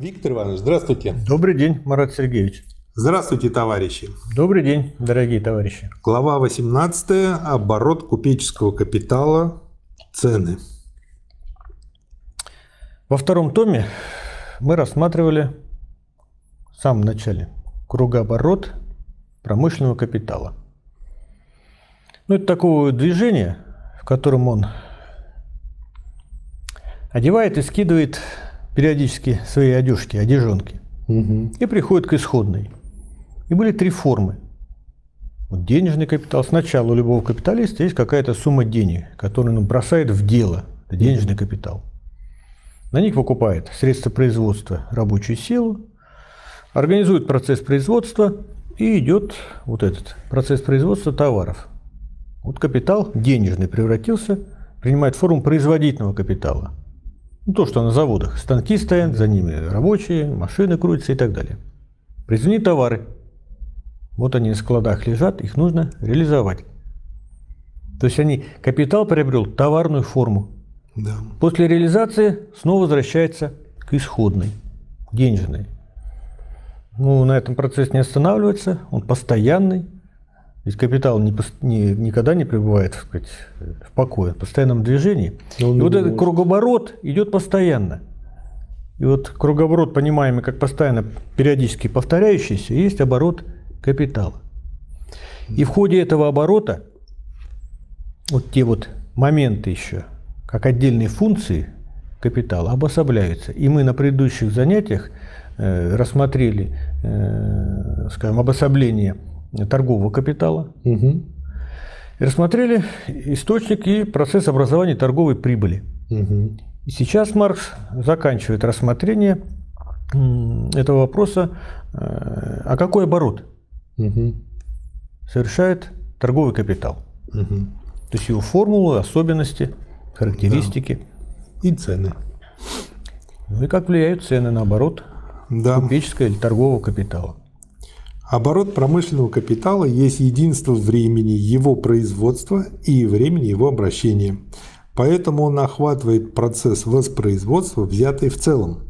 Виктор Иванович, здравствуйте. Добрый день, Марат Сергеевич. Здравствуйте, товарищи. Добрый день, дорогие товарищи. Глава 18. Оборот купеческого капитала. Цены. Во втором томе мы рассматривали в самом начале кругооборот промышленного капитала. Ну, это такое движение, в котором он одевает и скидывает периодически свои одежки, одежонки. Угу. И приходит к исходной. И были три формы. Вот денежный капитал. Сначала у любого капиталиста есть какая-то сумма денег, которую он бросает в дело. Это денежный капитал. На них покупает средства производства, рабочую силу, организует процесс производства и идет вот этот процесс производства товаров. Вот капитал денежный превратился, принимает форму производительного капитала – ну, то, что на заводах. Станки стоят, за ними рабочие, машины крутятся и так далее. Произведены товары. Вот они на складах лежат, их нужно реализовать. То есть они, капитал приобрел товарную форму. Да. После реализации снова возвращается к исходной, денежной. Ну, на этом процесс не останавливается, он постоянный. Ведь капитал не, не, никогда не пребывает так сказать, в покое, в постоянном движении. И вот этот кругооборот идет постоянно. И вот кругооборот, понимаемый как постоянно периодически повторяющийся, есть оборот капитала. И в ходе этого оборота вот те вот моменты еще, как отдельные функции капитала, обособляются. И мы на предыдущих занятиях э, рассмотрели, э, скажем, обособление торгового капитала. Угу. И рассмотрели источник и процесс образования торговой прибыли. Угу. И сейчас Маркс заканчивает рассмотрение этого вопроса, э, а какой оборот угу. совершает торговый капитал. Угу. То есть его формулы, особенности, характеристики. Да. И цены. Ну и как влияют цены на оборот да. купеческого или торгового капитала. Оборот промышленного капитала есть единство времени его производства и времени его обращения. Поэтому он охватывает процесс воспроизводства, взятый в целом.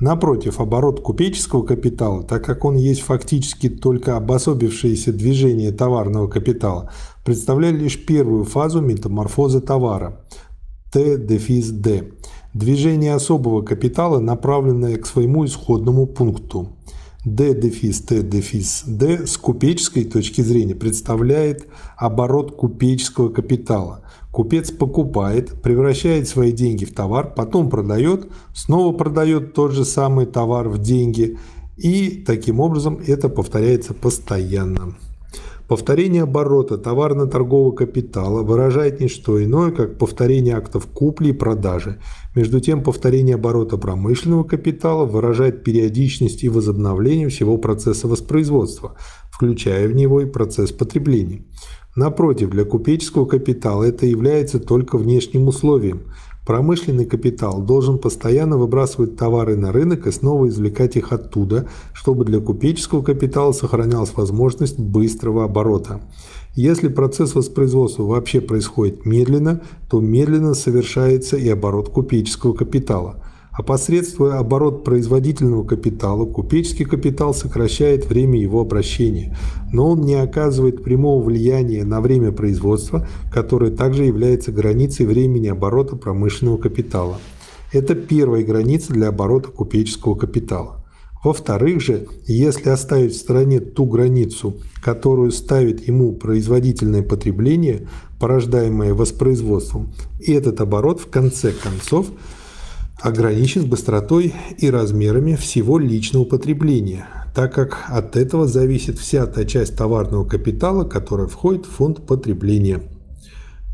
Напротив, оборот купеческого капитала, так как он есть фактически только обособившееся движение товарного капитала, представляет лишь первую фазу метаморфозы товара – Т-D. Движение особого капитала, направленное к своему исходному пункту. D дефис Т дефис D с купеческой точки зрения представляет оборот купеческого капитала. Купец покупает, превращает свои деньги в товар, потом продает, снова продает тот же самый товар в деньги, и таким образом это повторяется постоянно. Повторение оборота товарно-торгового капитала выражает не что иное, как повторение актов купли и продажи. Между тем, повторение оборота промышленного капитала выражает периодичность и возобновление всего процесса воспроизводства, включая в него и процесс потребления. Напротив, для купеческого капитала это является только внешним условием – Промышленный капитал должен постоянно выбрасывать товары на рынок и снова извлекать их оттуда, чтобы для купеческого капитала сохранялась возможность быстрого оборота. Если процесс воспроизводства вообще происходит медленно, то медленно совершается и оборот купеческого капитала – Опосредствуя оборот производительного капитала, купеческий капитал сокращает время его обращения, но он не оказывает прямого влияния на время производства, которое также является границей времени оборота промышленного капитала. Это первая граница для оборота купеческого капитала. Во-вторых же, если оставить в стороне ту границу, которую ставит ему производительное потребление, порождаемое воспроизводством, этот оборот в конце концов – ограничен быстротой и размерами всего личного потребления, так как от этого зависит вся та часть товарного капитала, которая входит в фонд потребления.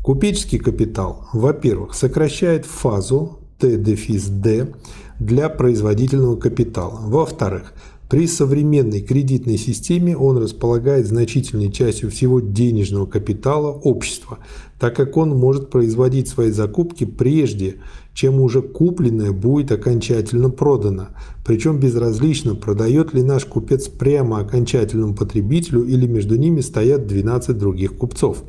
Купеческий капитал, во-первых, сокращает фазу Т-D для производительного капитала. Во-вторых, при современной кредитной системе он располагает значительной частью всего денежного капитала общества, так как он может производить свои закупки прежде, чем уже купленное будет окончательно продано. Причем безразлично, продает ли наш купец прямо окончательному потребителю или между ними стоят 12 других купцов.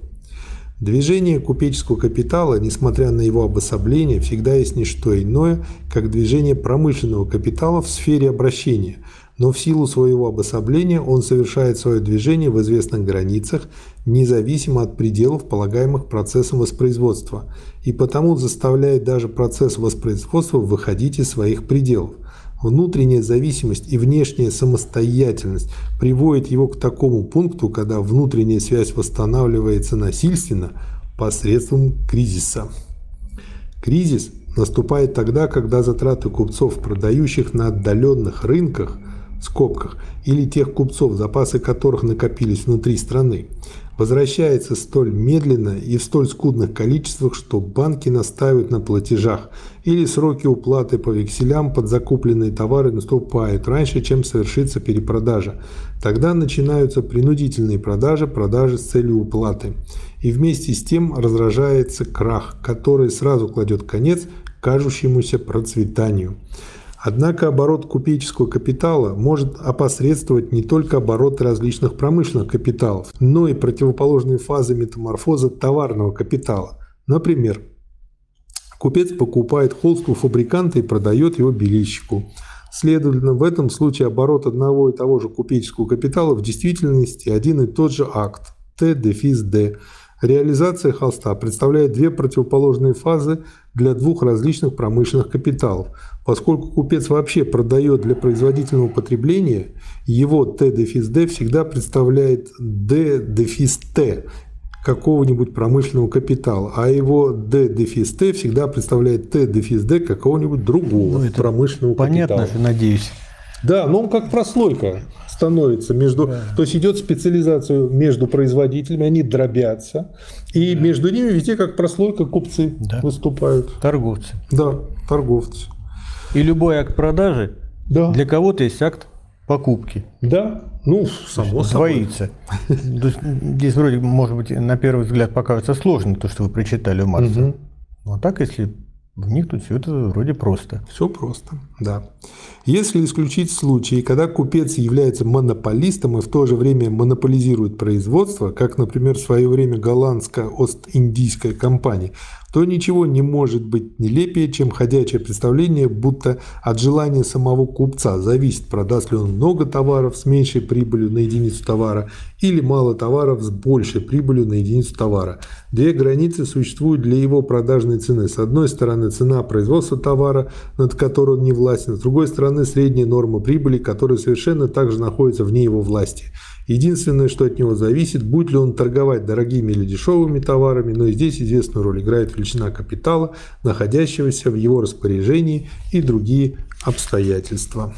Движение купеческого капитала, несмотря на его обособление, всегда есть не что иное, как движение промышленного капитала в сфере обращения, но в силу своего обособления он совершает свое движение в известных границах, независимо от пределов, полагаемых процессом воспроизводства, и потому заставляет даже процесс воспроизводства выходить из своих пределов. Внутренняя зависимость и внешняя самостоятельность приводят его к такому пункту, когда внутренняя связь восстанавливается насильственно посредством кризиса. Кризис наступает тогда, когда затраты купцов, продающих на отдаленных рынках, в скобках, или тех купцов, запасы которых накопились внутри страны, возвращается столь медленно и в столь скудных количествах, что банки настаивают на платежах или сроки уплаты по векселям под закупленные товары наступают раньше, чем совершится перепродажа. Тогда начинаются принудительные продажи, продажи с целью уплаты. И вместе с тем разражается крах, который сразу кладет конец кажущемуся процветанию. Однако оборот купеческого капитала может опосредствовать не только обороты различных промышленных капиталов, но и противоположные фазы метаморфоза товарного капитала. Например, купец покупает холст у фабриканта и продает его белильщику. Следовательно, в этом случае оборот одного и того же купеческого капитала в действительности один и тот же акт – Т-D. Реализация холста представляет две противоположные фазы для двух различных промышленных капиталов. Поскольку купец вообще продает для производительного потребления, его Т-D всегда представляет D-T какого-нибудь промышленного капитала, а его D-T всегда представляет Т-D какого-нибудь другого ну, промышленного понятно капитала. Понятно надеюсь. Да, но он как прослойка становится между... Да. То есть идет специализация между производителями, они дробятся, и да. между ними везде как прослойка купцы да. выступают. Торговцы. Да, торговцы. И любой акт продажи да. для кого-то есть акт покупки. Да, ну, само собой. Двоится. Здесь вроде, может быть, на первый взгляд покажется сложно, то, что вы прочитали у Марса. Угу. Но так, если в них тут все это вроде просто. Все просто, да. Если исключить случаи, когда купец является монополистом и в то же время монополизирует производство, как, например, в свое время голландская Ост-Индийская компания, то ничего не может быть нелепее, чем ходячее представление, будто от желания самого купца зависит, продаст ли он много товаров с меньшей прибылью на единицу товара или мало товаров с большей прибылью на единицу товара. Две границы существуют для его продажной цены. С одной стороны цена производства товара, над которой он не властен, с другой стороны средняя норма прибыли, которая совершенно также находится вне его власти. Единственное, что от него зависит, будет ли он торговать дорогими или дешевыми товарами, но и здесь известную роль играет величина капитала, находящегося в его распоряжении и другие обстоятельства.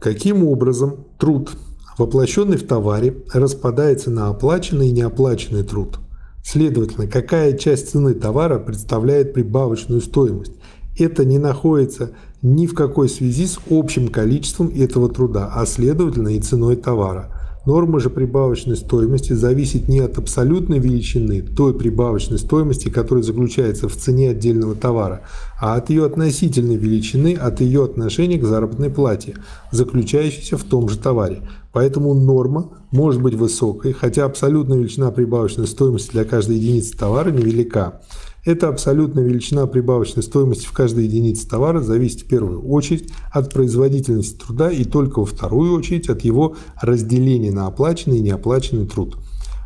Каким образом труд, воплощенный в товаре, распадается на оплаченный и неоплаченный труд? Следовательно, какая часть цены товара представляет прибавочную стоимость? Это не находится ни в какой связи с общим количеством этого труда, а следовательно и ценой товара. Норма же прибавочной стоимости зависит не от абсолютной величины той прибавочной стоимости, которая заключается в цене отдельного товара, а от ее относительной величины, от ее отношения к заработной плате, заключающейся в том же товаре. Поэтому норма может быть высокой, хотя абсолютная величина прибавочной стоимости для каждой единицы товара невелика. Эта абсолютная величина прибавочной стоимости в каждой единице товара зависит в первую очередь от производительности труда и только во вторую очередь от его разделения на оплаченный и неоплаченный труд.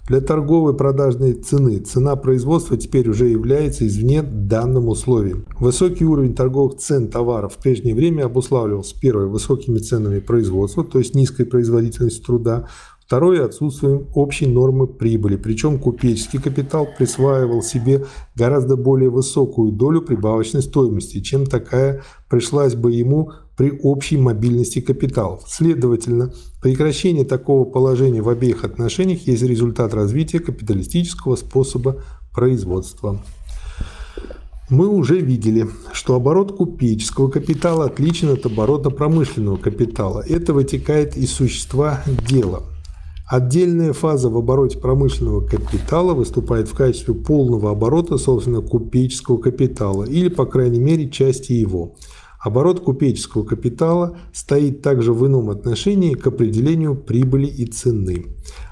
Для торговой продажной цены цена производства теперь уже является извне данным условием. Высокий уровень торговых цен товаров в прежнее время обуславливался первое высокими ценами производства, то есть низкой производительностью труда, Второе – отсутствием общей нормы прибыли, причем купеческий капитал присваивал себе гораздо более высокую долю прибавочной стоимости, чем такая пришлась бы ему при общей мобильности капиталов. Следовательно, прекращение такого положения в обеих отношениях есть результат развития капиталистического способа производства. Мы уже видели, что оборот купеческого капитала отличен от оборота промышленного капитала. Это вытекает из существа дела. Отдельная фаза в обороте промышленного капитала выступает в качестве полного оборота, собственно, купеческого капитала, или, по крайней мере, части его. Оборот купеческого капитала стоит также в ином отношении к определению прибыли и цены.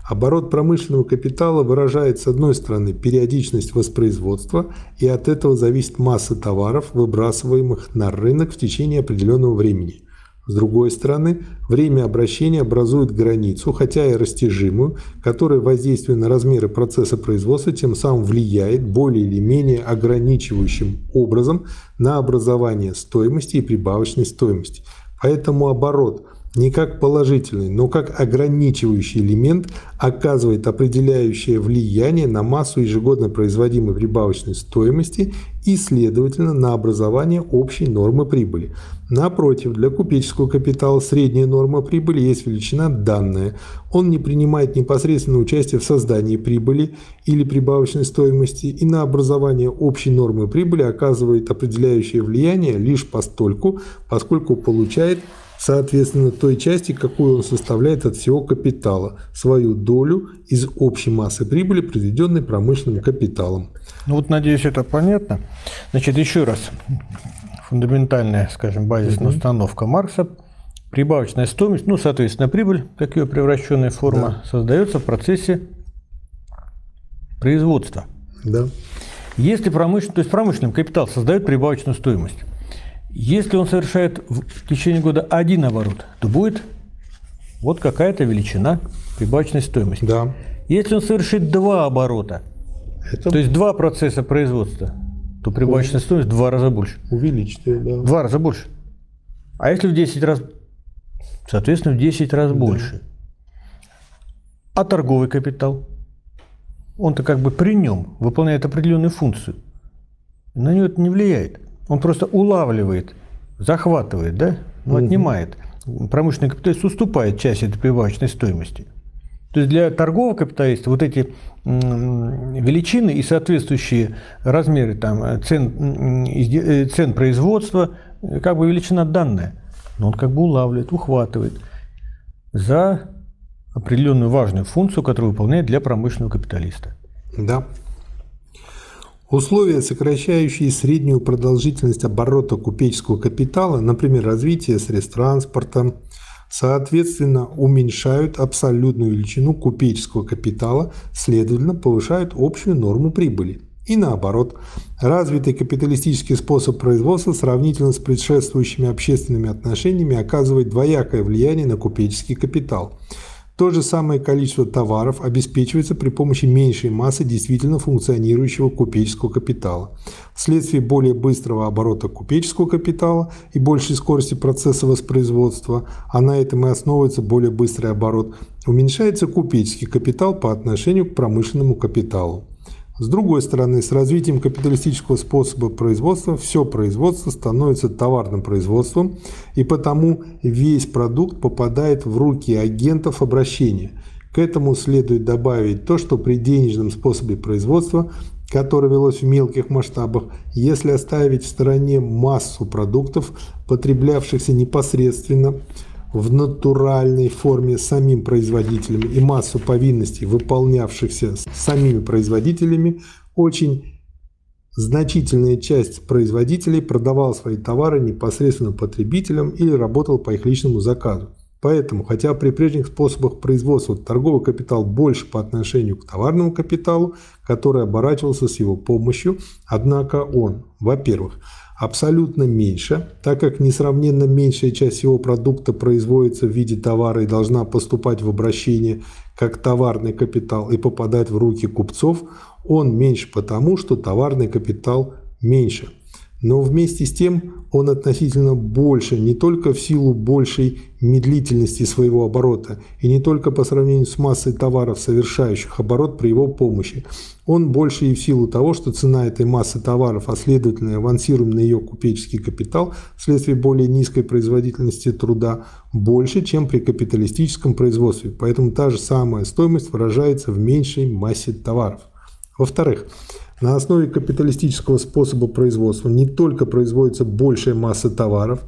Оборот промышленного капитала выражает, с одной стороны, периодичность воспроизводства, и от этого зависит масса товаров, выбрасываемых на рынок в течение определенного времени – с другой стороны, время обращения образует границу, хотя и растяжимую, которая воздействуя на размеры процесса производства тем самым влияет более или менее ограничивающим образом на образование стоимости и прибавочной стоимости. Поэтому оборот – не как положительный, но как ограничивающий элемент оказывает определяющее влияние на массу ежегодно производимой прибавочной стоимости и, следовательно, на образование общей нормы прибыли. Напротив, для купеческого капитала средняя норма прибыли есть величина данная. Он не принимает непосредственное участие в создании прибыли или прибавочной стоимости и на образование общей нормы прибыли оказывает определяющее влияние лишь постольку, поскольку получает соответственно той части, какую он составляет от всего капитала, свою долю из общей массы прибыли, произведенной промышленным капиталом. Ну вот, надеюсь, это понятно. Значит, еще раз. Фундаментальная, скажем, базисная угу. установка Маркса. Прибавочная стоимость, ну, соответственно, прибыль, как ее превращенная форма, да. создается в процессе производства. Да. Если промышленный, то есть промышленный капитал создает прибавочную стоимость. Если он совершает в течение года один оборот, то будет вот какая-то величина прибавочной стоимости. Да. Если он совершит два оборота, Это... то есть два процесса производства, то прибавочная стоимость в два раза больше. Увеличится, да. В два раза больше. А если в 10 раз, соответственно, в 10 раз да. больше. А торговый капитал? Он-то как бы при нем выполняет определенную функцию. На него это не влияет. Он просто улавливает, захватывает, да, угу. отнимает. Промышленный капиталист уступает часть этой прибавочной стоимости. То есть для торгового капиталиста вот эти величины и соответствующие размеры там, цен, э, цен производства, как бы величина данная. Но он как бы улавливает, ухватывает за определенную важную функцию, которую выполняет для промышленного капиталиста. Да. Условия, сокращающие среднюю продолжительность оборота купеческого капитала, например, развитие средств транспорта, соответственно, уменьшают абсолютную величину купеческого капитала, следовательно, повышают общую норму прибыли. И наоборот, развитый капиталистический способ производства сравнительно с предшествующими общественными отношениями оказывает двоякое влияние на купеческий капитал – то же самое количество товаров обеспечивается при помощи меньшей массы действительно функционирующего купеческого капитала. Вследствие более быстрого оборота купеческого капитала и большей скорости процесса воспроизводства, а на этом и основывается более быстрый оборот, уменьшается купеческий капитал по отношению к промышленному капиталу. С другой стороны, с развитием капиталистического способа производства все производство становится товарным производством, и потому весь продукт попадает в руки агентов обращения. К этому следует добавить то, что при денежном способе производства, которое велось в мелких масштабах, если оставить в стороне массу продуктов, потреблявшихся непосредственно, в натуральной форме самим производителем и массу повинностей, выполнявшихся самими производителями, очень значительная часть производителей продавал свои товары непосредственно потребителям или работал по их личному заказу. Поэтому, хотя при прежних способах производства торговый капитал больше по отношению к товарному капиталу, который оборачивался с его помощью, однако он, во-первых, абсолютно меньше, так как несравненно меньшая часть всего продукта производится в виде товара и должна поступать в обращение как товарный капитал и попадать в руки купцов, он меньше потому, что товарный капитал меньше – но вместе с тем он относительно больше не только в силу большей медлительности своего оборота и не только по сравнению с массой товаров, совершающих оборот при его помощи. Он больше и в силу того, что цена этой массы товаров, а следовательно авансируем на ее купеческий капитал вследствие более низкой производительности труда, больше, чем при капиталистическом производстве. Поэтому та же самая стоимость выражается в меньшей массе товаров. Во-вторых, на основе капиталистического способа производства не только производится большая масса товаров,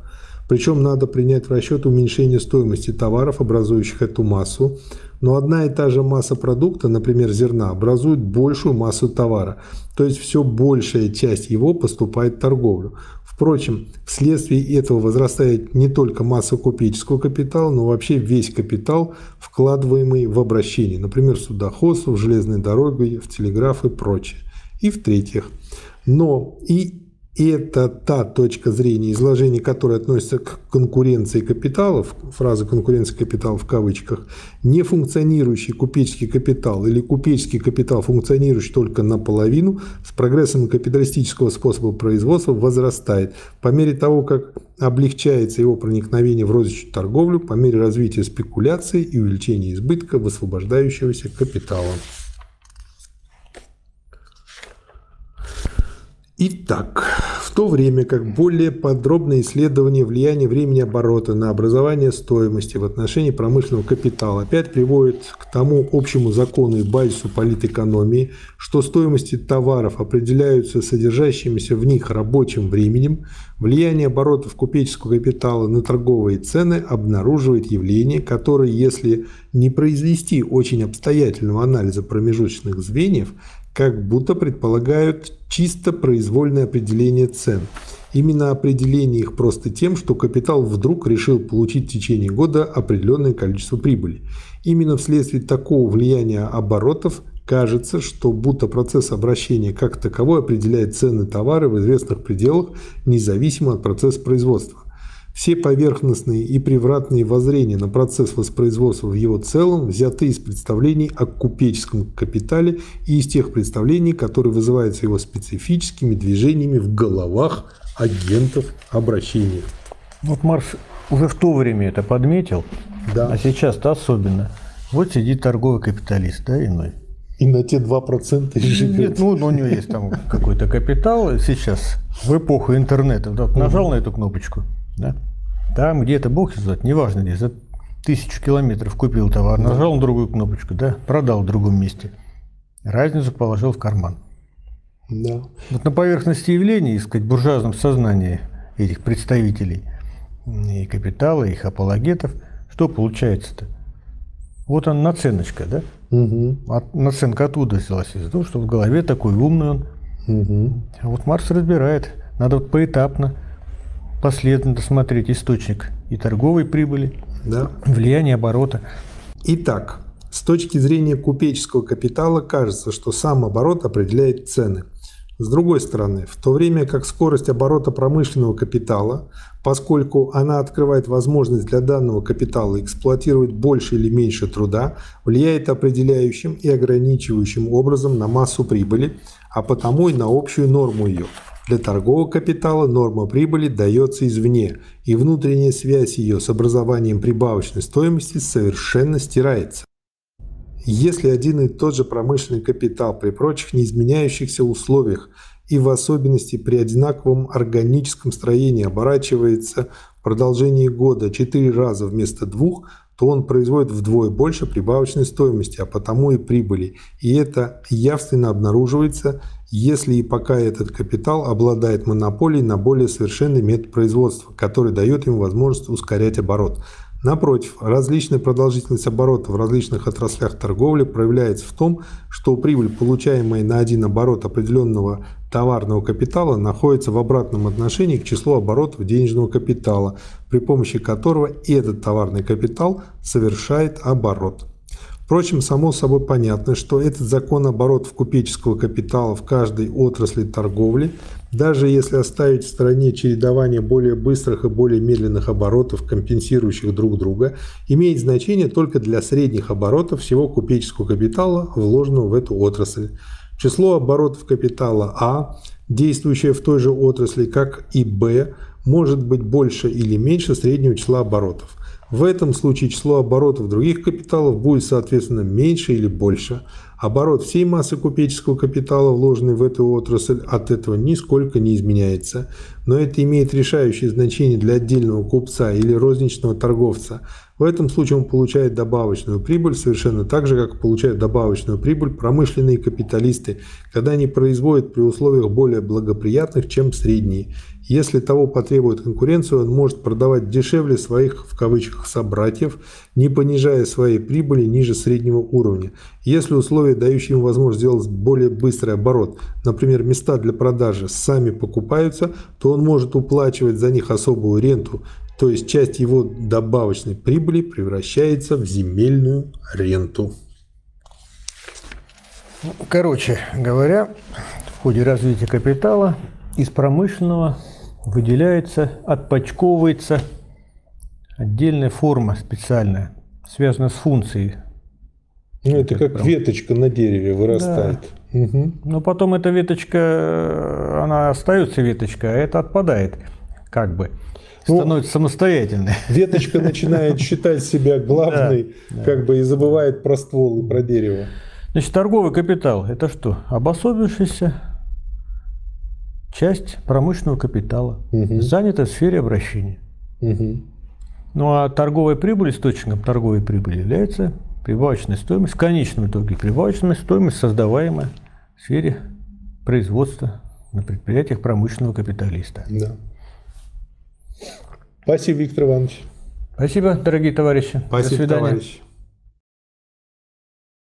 причем надо принять в расчет уменьшение стоимости товаров, образующих эту массу. Но одна и та же масса продукта, например, зерна, образует большую массу товара. То есть все большая часть его поступает в торговлю. Впрочем, вследствие этого возрастает не только масса купеческого капитала, но вообще весь капитал, вкладываемый в обращение, например, в судоходство, в железные дороги, в телеграф и прочее. И в-третьих, но и и это та точка зрения, изложение которой относится к конкуренции капиталов, фраза «конкуренция капиталов» в кавычках, не функционирующий купеческий капитал или купеческий капитал, функционирующий только наполовину, с прогрессом капиталистического способа производства возрастает по мере того, как облегчается его проникновение в розничную торговлю, по мере развития спекуляции и увеличения избытка высвобождающегося капитала. Итак, в то время как более подробное исследование влияния времени оборота на образование стоимости в отношении промышленного капитала опять приводит к тому общему закону и базису политэкономии, что стоимости товаров определяются содержащимися в них рабочим временем, влияние оборотов купеческого капитала на торговые цены обнаруживает явление, которое, если не произвести очень обстоятельного анализа промежуточных звеньев, как будто предполагают чисто произвольное определение цен. Именно определение их просто тем, что капитал вдруг решил получить в течение года определенное количество прибыли. Именно вследствие такого влияния оборотов кажется, что будто процесс обращения как таковой определяет цены товара в известных пределах, независимо от процесса производства. Все поверхностные и превратные воззрения на процесс воспроизводства в его целом взяты из представлений о купеческом капитале и из тех представлений, которые вызываются его специфическими движениями в головах агентов обращения. Вот Марс уже в то время это подметил, да. а сейчас-то особенно. Вот сидит торговый капиталист, да, иной. И на те 2% и живет. Нет, ну, у него есть там какой-то капитал сейчас, в эпоху интернета. Вот, нажал на эту кнопочку, да? Там где-то, бог знает, неважно где, за тысячу километров купил товар, нажал на другую кнопочку, да, продал в другом месте. Разницу положил в карман. Да. Вот на поверхности явлений, сказать, буржуазном сознании этих представителей и капитала, и их апологетов, что получается-то? Вот он наценочка, да? Угу. От, наценка оттуда взялась из-за того, что в голове такой умный он. Угу. А вот Марс разбирает. Надо вот поэтапно последовательно смотреть источник и торговой прибыли, да. влияние оборота. Итак, с точки зрения купеческого капитала кажется, что сам оборот определяет цены. С другой стороны, в то время как скорость оборота промышленного капитала, поскольку она открывает возможность для данного капитала эксплуатировать больше или меньше труда, влияет определяющим и ограничивающим образом на массу прибыли, а потому и на общую норму ее – для торгового капитала норма прибыли дается извне, и внутренняя связь ее с образованием прибавочной стоимости совершенно стирается. Если один и тот же промышленный капитал при прочих неизменяющихся условиях и в особенности при одинаковом органическом строении оборачивается в продолжении года 4 раза вместо двух, то он производит вдвое больше прибавочной стоимости, а потому и прибыли. И это явственно обнаруживается если и пока этот капитал обладает монополией на более совершенный метод производства, который дает ему возможность ускорять оборот. Напротив, различная продолжительность оборота в различных отраслях торговли проявляется в том, что прибыль, получаемая на один оборот определенного товарного капитала, находится в обратном отношении к числу оборотов денежного капитала, при помощи которого этот товарный капитал совершает оборот. Впрочем, само собой понятно, что этот закон оборотов купеческого капитала в каждой отрасли торговли, даже если оставить в стороне чередование более быстрых и более медленных оборотов, компенсирующих друг друга, имеет значение только для средних оборотов всего купеческого капитала, вложенного в эту отрасль. Число оборотов капитала А, действующее в той же отрасли, как и Б, может быть больше или меньше среднего числа оборотов. В этом случае число оборотов других капиталов будет, соответственно, меньше или больше. Оборот всей массы купеческого капитала, вложенной в эту отрасль, от этого нисколько не изменяется. Но это имеет решающее значение для отдельного купца или розничного торговца. В этом случае он получает добавочную прибыль совершенно так же, как получают добавочную прибыль промышленные капиталисты, когда они производят при условиях более благоприятных, чем средние. Если того потребует конкуренцию, он может продавать дешевле своих, в кавычках, собратьев, не понижая своей прибыли ниже среднего уровня. Если условия, дающие ему возможность сделать более быстрый оборот, например, места для продажи сами покупаются, то он может уплачивать за них особую ренту, то есть часть его добавочной прибыли превращается в земельную ренту. Короче говоря, в ходе развития капитала из промышленного выделяется, отпочковывается отдельная форма специальная, связанная с функцией. Ну, это как прям... веточка на дереве вырастает. Да. Угу. Но потом эта веточка, она остается веточка, а это отпадает, как бы. Ну, становится самостоятельной. Веточка начинает считать себя главной, да, как да. бы и забывает про ствол и про дерево. Значит, торговый капитал – это что? Обособившийся часть промышленного капитала, угу. занята в сфере обращения. Угу. Ну а торговая прибыль, источником торговой прибыли является прибавочная стоимость, в конечном итоге прибавочная стоимость, создаваемая в сфере производства на предприятиях промышленного капиталиста. Да. Спасибо, Виктор Иванович. Спасибо, дорогие товарищи. Спасибо, До свидания. товарищи.